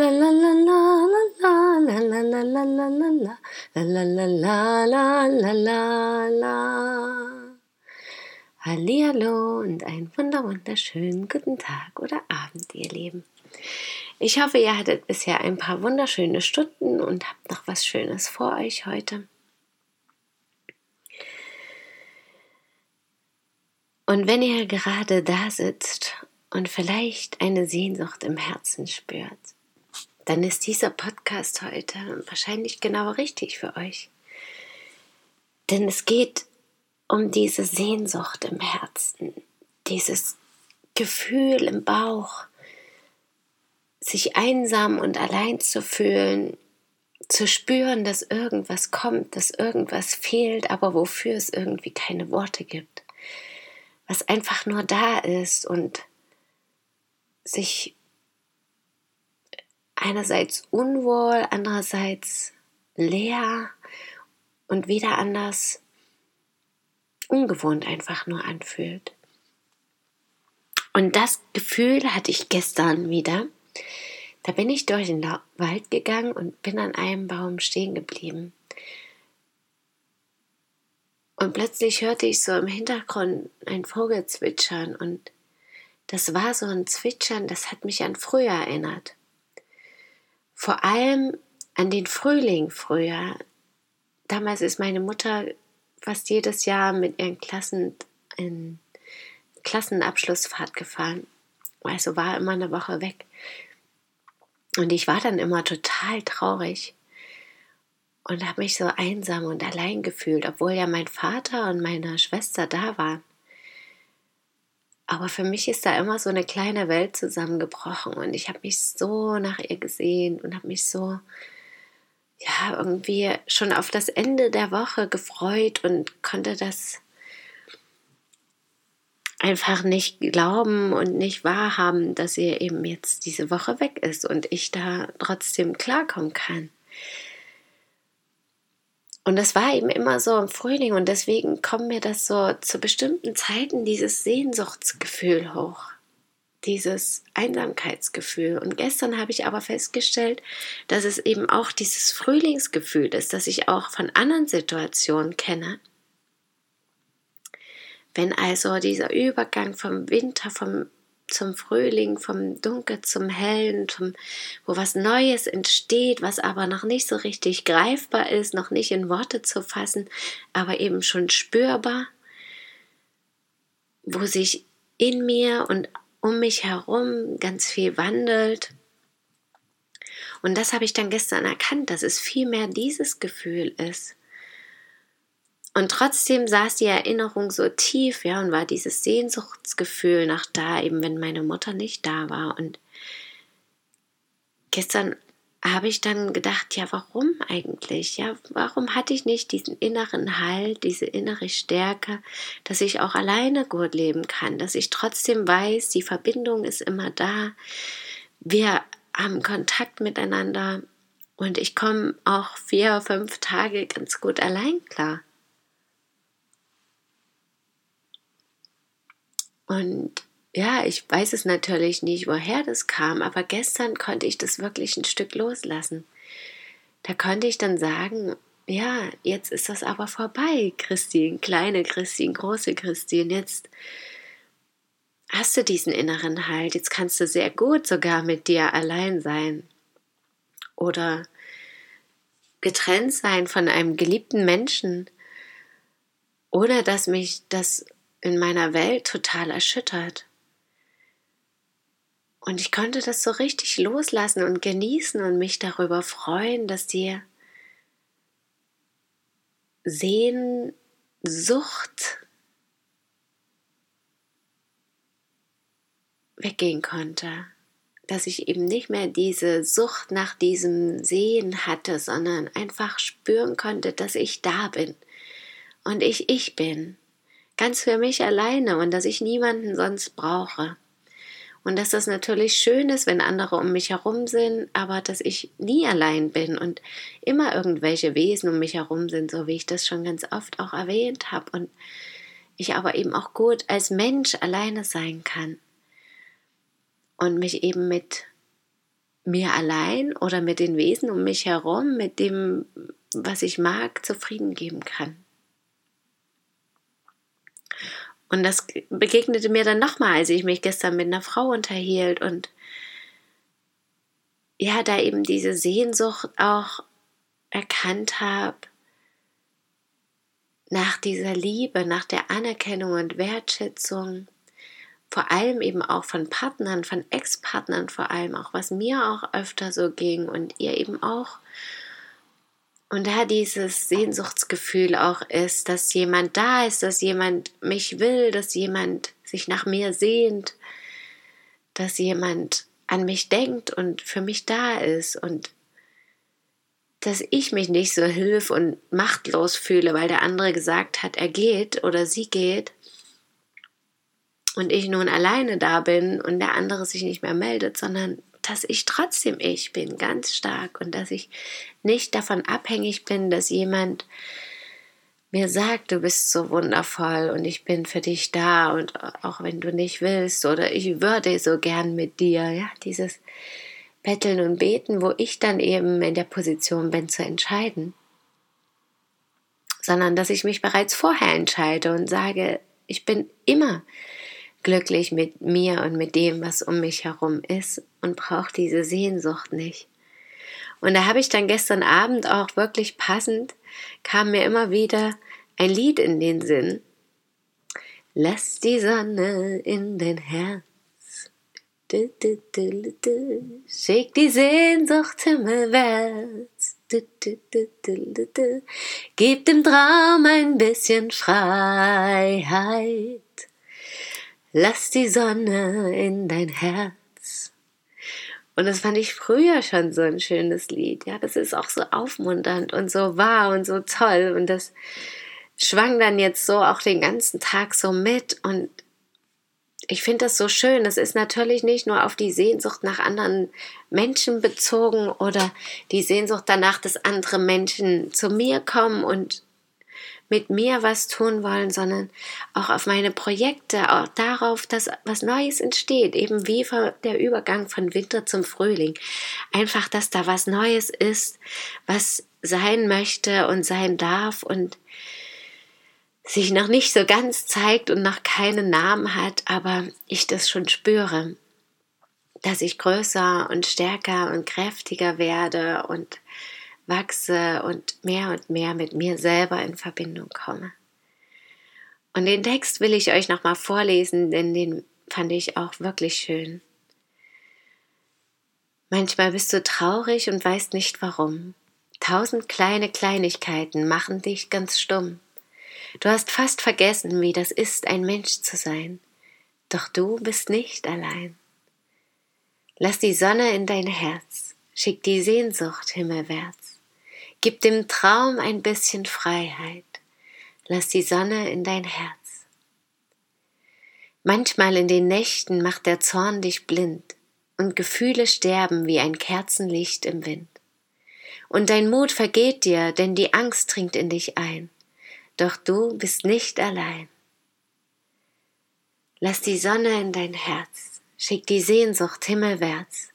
la la la la la la la la la la la la la la la la la la la Hallihallo und einen wunder wunderschönen guten Tag oder Abend, ihr Lieben. Ich hoffe, ihr hattet bisher ein paar wunderschöne Stunden und habt noch was Schönes vor euch heute. Und wenn ihr gerade da sitzt und vielleicht eine Sehnsucht im Herzen spürt, dann ist dieser Podcast heute wahrscheinlich genau richtig für euch. Denn es geht um diese Sehnsucht im Herzen, dieses Gefühl im Bauch, sich einsam und allein zu fühlen, zu spüren, dass irgendwas kommt, dass irgendwas fehlt, aber wofür es irgendwie keine Worte gibt, was einfach nur da ist und sich einerseits unwohl, andererseits leer und wieder anders ungewohnt einfach nur anfühlt. Und das Gefühl hatte ich gestern wieder. Da bin ich durch den Wald gegangen und bin an einem Baum stehen geblieben. Und plötzlich hörte ich so im Hintergrund ein Vogel zwitschern und das war so ein Zwitschern, das hat mich an früher erinnert vor allem an den Frühling früher. Damals ist meine Mutter fast jedes Jahr mit ihren Klassen in Klassenabschlussfahrt gefahren. Also war immer eine Woche weg. Und ich war dann immer total traurig und habe mich so einsam und allein gefühlt, obwohl ja mein Vater und meine Schwester da waren. Aber für mich ist da immer so eine kleine Welt zusammengebrochen und ich habe mich so nach ihr gesehen und habe mich so, ja, irgendwie schon auf das Ende der Woche gefreut und konnte das einfach nicht glauben und nicht wahrhaben, dass sie eben jetzt diese Woche weg ist und ich da trotzdem klarkommen kann. Und das war eben immer so im Frühling und deswegen kommt mir das so zu bestimmten Zeiten dieses Sehnsuchtsgefühl hoch, dieses Einsamkeitsgefühl. Und gestern habe ich aber festgestellt, dass es eben auch dieses Frühlingsgefühl ist, das ich auch von anderen Situationen kenne. Wenn also dieser Übergang vom Winter, vom zum Frühling, vom Dunkel zum Hellen, zum, wo was Neues entsteht, was aber noch nicht so richtig greifbar ist, noch nicht in Worte zu fassen, aber eben schon spürbar, wo sich in mir und um mich herum ganz viel wandelt. Und das habe ich dann gestern erkannt, dass es vielmehr dieses Gefühl ist. Und trotzdem saß die Erinnerung so tief, ja, und war dieses Sehnsuchtsgefühl nach da, eben wenn meine Mutter nicht da war. Und gestern habe ich dann gedacht, ja, warum eigentlich? Ja, warum hatte ich nicht diesen inneren Halt, diese innere Stärke, dass ich auch alleine gut leben kann, dass ich trotzdem weiß, die Verbindung ist immer da. Wir haben Kontakt miteinander und ich komme auch vier, fünf Tage ganz gut allein klar. Und ja, ich weiß es natürlich nicht, woher das kam, aber gestern konnte ich das wirklich ein Stück loslassen. Da konnte ich dann sagen, ja, jetzt ist das aber vorbei, Christine, kleine Christine, große Christine, jetzt hast du diesen inneren Halt, jetzt kannst du sehr gut sogar mit dir allein sein oder getrennt sein von einem geliebten Menschen, ohne dass mich das in meiner Welt total erschüttert. Und ich konnte das so richtig loslassen und genießen und mich darüber freuen, dass die Sehnsucht weggehen konnte. Dass ich eben nicht mehr diese Sucht nach diesem Sehen hatte, sondern einfach spüren konnte, dass ich da bin und ich ich bin. Ganz für mich alleine und dass ich niemanden sonst brauche. Und dass das natürlich schön ist, wenn andere um mich herum sind, aber dass ich nie allein bin und immer irgendwelche Wesen um mich herum sind, so wie ich das schon ganz oft auch erwähnt habe. Und ich aber eben auch gut als Mensch alleine sein kann. Und mich eben mit mir allein oder mit den Wesen um mich herum, mit dem, was ich mag, zufrieden geben kann. Und das begegnete mir dann nochmal, als ich mich gestern mit einer Frau unterhielt und ja, da eben diese Sehnsucht auch erkannt habe nach dieser Liebe, nach der Anerkennung und Wertschätzung, vor allem eben auch von Partnern, von Ex-Partnern vor allem, auch was mir auch öfter so ging und ihr eben auch und da dieses Sehnsuchtsgefühl auch ist, dass jemand da ist, dass jemand mich will, dass jemand sich nach mir sehnt, dass jemand an mich denkt und für mich da ist und dass ich mich nicht so hilf und machtlos fühle, weil der andere gesagt hat, er geht oder sie geht und ich nun alleine da bin und der andere sich nicht mehr meldet, sondern dass ich trotzdem ich bin, ganz stark. Und dass ich nicht davon abhängig bin, dass jemand mir sagt, du bist so wundervoll und ich bin für dich da und auch wenn du nicht willst oder ich würde so gern mit dir, ja, dieses Betteln und Beten, wo ich dann eben in der Position bin zu entscheiden, sondern dass ich mich bereits vorher entscheide und sage, ich bin immer glücklich mit mir und mit dem, was um mich herum ist und brauche diese Sehnsucht nicht. Und da habe ich dann gestern Abend auch wirklich passend, kam mir immer wieder ein Lied in den Sinn. Lass die Sonne in dein Herz. Schick die Sehnsucht himmelwärts. Gib dem Traum ein bisschen Freiheit. Lass die Sonne in dein Herz. Und das fand ich früher schon so ein schönes Lied. Ja, das ist auch so aufmunternd und so wahr und so toll. Und das schwang dann jetzt so auch den ganzen Tag so mit. Und ich finde das so schön. Das ist natürlich nicht nur auf die Sehnsucht nach anderen Menschen bezogen oder die Sehnsucht danach, dass andere Menschen zu mir kommen und mit mir was tun wollen, sondern auch auf meine Projekte, auch darauf, dass was Neues entsteht, eben wie der Übergang von Winter zum Frühling. Einfach, dass da was Neues ist, was sein möchte und sein darf und sich noch nicht so ganz zeigt und noch keinen Namen hat, aber ich das schon spüre, dass ich größer und stärker und kräftiger werde und wachse und mehr und mehr mit mir selber in Verbindung komme. Und den Text will ich euch nochmal vorlesen, denn den fand ich auch wirklich schön. Manchmal bist du traurig und weißt nicht warum. Tausend kleine Kleinigkeiten machen dich ganz stumm. Du hast fast vergessen, wie das ist, ein Mensch zu sein. Doch du bist nicht allein. Lass die Sonne in dein Herz, schick die Sehnsucht himmelwärts. Gib dem Traum ein bisschen Freiheit. Lass die Sonne in dein Herz. Manchmal in den Nächten macht der Zorn dich blind und Gefühle sterben wie ein Kerzenlicht im Wind. Und dein Mut vergeht dir, denn die Angst dringt in dich ein. Doch du bist nicht allein. Lass die Sonne in dein Herz, schick die Sehnsucht himmelwärts,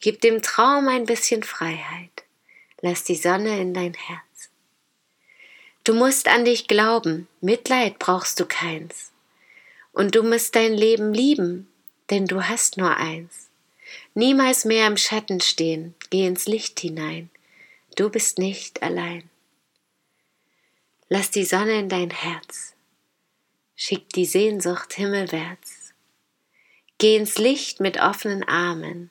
gib dem Traum ein bisschen Freiheit. Lass die Sonne in dein Herz. Du musst an dich glauben, Mitleid brauchst du keins. Und du musst dein Leben lieben, denn du hast nur eins. Niemals mehr im Schatten stehen, geh ins Licht hinein. Du bist nicht allein. Lass die Sonne in dein Herz. Schick die Sehnsucht himmelwärts. Geh ins Licht mit offenen Armen.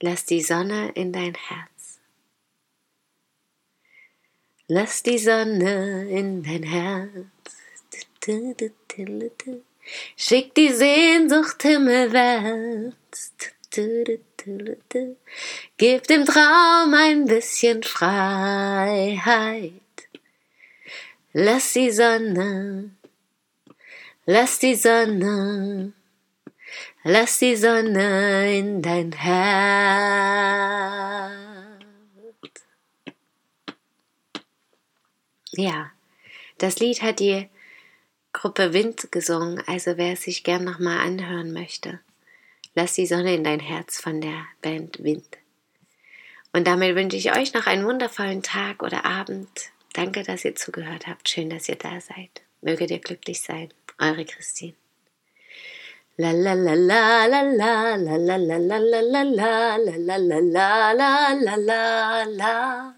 Lass die Sonne in dein Herz. Lass die Sonne in dein Herz. Schick die Sehnsucht himmelwärts. Gib dem Traum ein bisschen Freiheit. Lass die Sonne, lass die Sonne, lass die Sonne in dein Herz. Ja, das Lied hat die Gruppe Wind gesungen, also wer es sich gern nochmal anhören möchte. Lass die Sonne in dein Herz von der Band Wind. Und damit wünsche ich euch noch einen wundervollen Tag oder Abend. Danke, dass ihr zugehört habt. Schön, dass ihr da seid. Möget ihr glücklich sein. Eure Christine. La la la la la la la la la la la la la la la la la La la